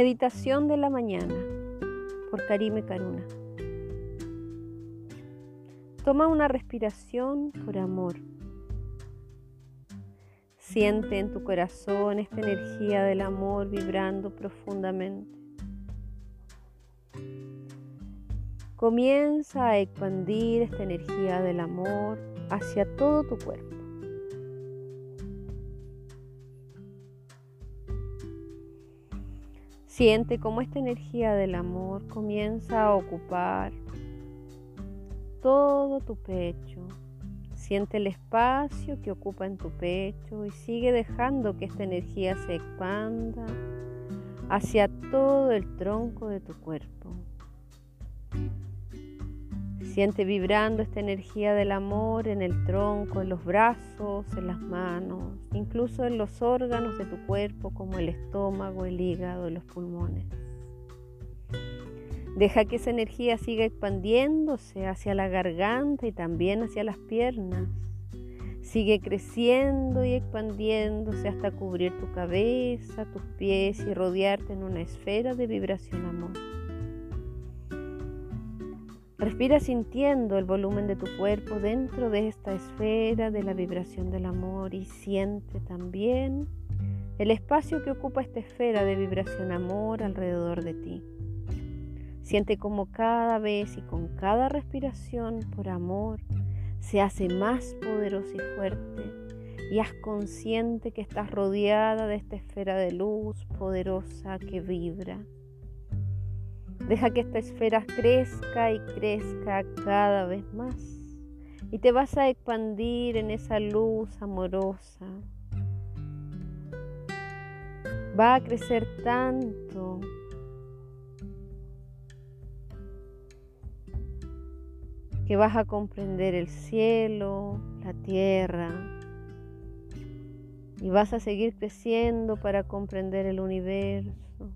Meditación de la mañana por Karime Karuna. Toma una respiración por amor. Siente en tu corazón esta energía del amor vibrando profundamente. Comienza a expandir esta energía del amor hacia todo tu cuerpo. Siente cómo esta energía del amor comienza a ocupar todo tu pecho. Siente el espacio que ocupa en tu pecho y sigue dejando que esta energía se expanda hacia todo el tronco de tu cuerpo. Siente vibrando esta energía del amor en el tronco, en los brazos, en las manos, incluso en los órganos de tu cuerpo como el estómago, el hígado, los pulmones. Deja que esa energía siga expandiéndose hacia la garganta y también hacia las piernas. Sigue creciendo y expandiéndose hasta cubrir tu cabeza, tus pies y rodearte en una esfera de vibración amor. Respira sintiendo el volumen de tu cuerpo dentro de esta esfera de la vibración del amor y siente también el espacio que ocupa esta esfera de vibración amor alrededor de ti. Siente como cada vez y con cada respiración por amor se hace más poderoso y fuerte y haz consciente que estás rodeada de esta esfera de luz poderosa que vibra Deja que esta esfera crezca y crezca cada vez más. Y te vas a expandir en esa luz amorosa. Va a crecer tanto que vas a comprender el cielo, la tierra, y vas a seguir creciendo para comprender el universo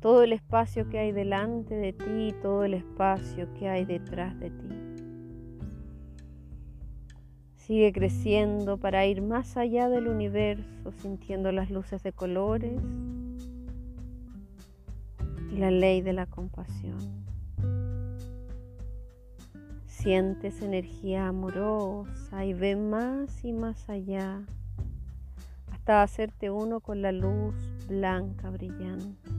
todo el espacio que hay delante de ti y todo el espacio que hay detrás de ti. Sigue creciendo para ir más allá del universo, sintiendo las luces de colores y la ley de la compasión. Sientes energía amorosa y ve más y más allá hasta hacerte uno con la luz blanca brillante.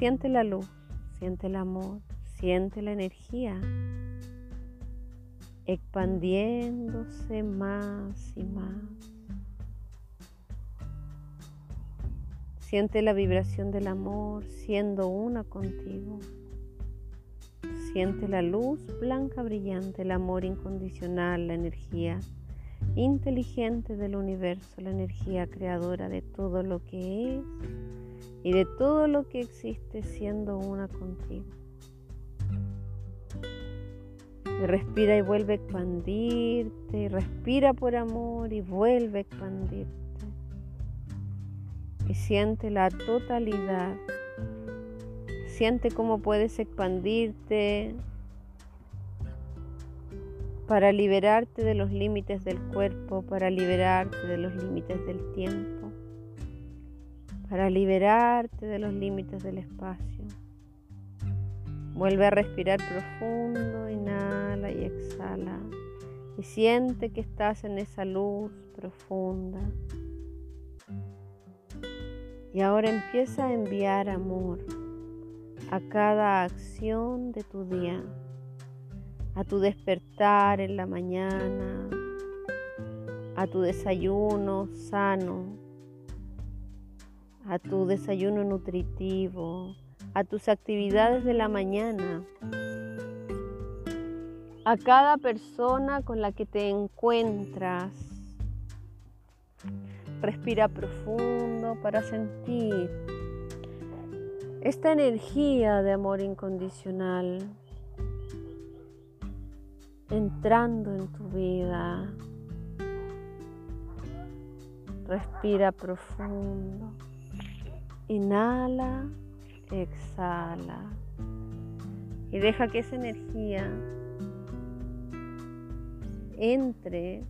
Siente la luz, siente el amor, siente la energía expandiéndose más y más. Siente la vibración del amor siendo una contigo. Siente la luz blanca brillante, el amor incondicional, la energía inteligente del universo, la energía creadora de todo lo que es y de todo lo que existe siendo una contigo. Respira y vuelve a expandirte, respira por amor y vuelve a expandirte. Y siente la totalidad. Siente cómo puedes expandirte para liberarte de los límites del cuerpo, para liberarte de los límites del tiempo para liberarte de los límites del espacio. Vuelve a respirar profundo, inhala y exhala. Y siente que estás en esa luz profunda. Y ahora empieza a enviar amor a cada acción de tu día, a tu despertar en la mañana, a tu desayuno sano, a tu desayuno nutritivo, a tus actividades de la mañana, a cada persona con la que te encuentras. Respira profundo para sentir esta energía de amor incondicional entrando en tu vida. Respira profundo. Inhala, exhala. Y deja que esa energía entre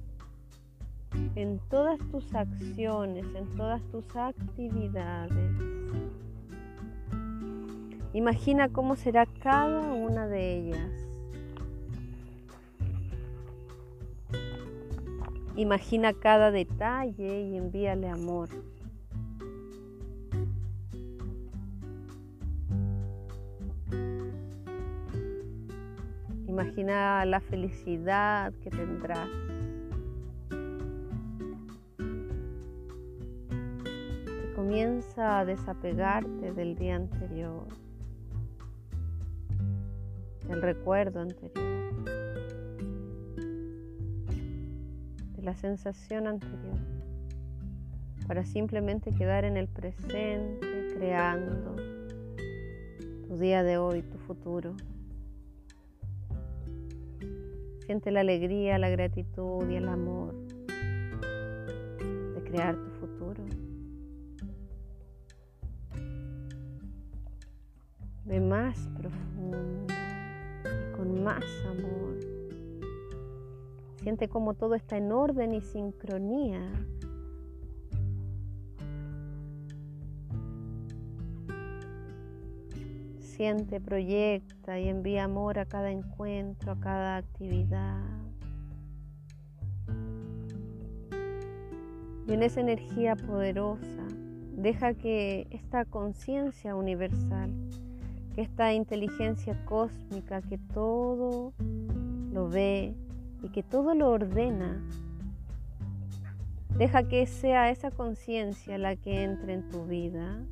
en todas tus acciones, en todas tus actividades. Imagina cómo será cada una de ellas. Imagina cada detalle y envíale amor. Imagina la felicidad que tendrás. Y comienza a desapegarte del día anterior, del recuerdo anterior, de la sensación anterior, para simplemente quedar en el presente, creando tu día de hoy, tu futuro. Siente la alegría, la gratitud y el amor de crear tu futuro. Ve más profundo y con más amor. Siente como todo está en orden y sincronía proyecta y envía amor a cada encuentro, a cada actividad. Y en esa energía poderosa, deja que esta conciencia universal, que esta inteligencia cósmica que todo lo ve y que todo lo ordena, deja que sea esa conciencia la que entre en tu vida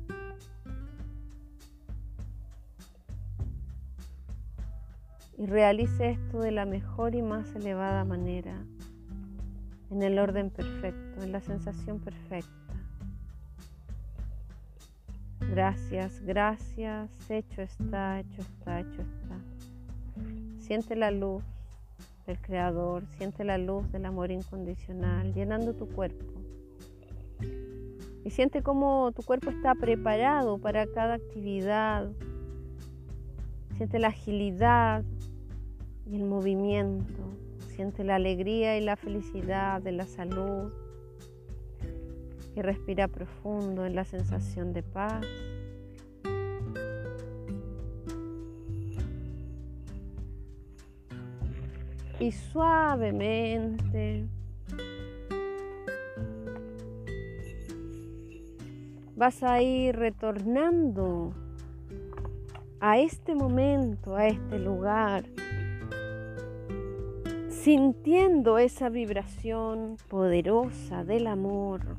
y realice esto de la mejor y más elevada manera, en el orden perfecto, en la sensación perfecta. Gracias, gracias, hecho está, hecho está, hecho está. Siente la luz del Creador, siente la luz del amor incondicional llenando tu cuerpo. Y siente cómo tu cuerpo está preparado para cada actividad. Siente la agilidad y el movimiento. Siente la alegría y la felicidad de la salud. Y respira profundo en la sensación de paz. Y suavemente vas a ir retornando a este momento, a este lugar sintiendo esa vibración poderosa del amor,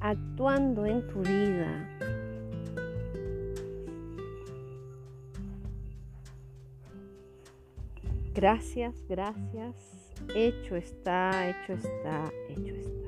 actuando en tu vida. Gracias, gracias. Hecho está, hecho está, hecho está.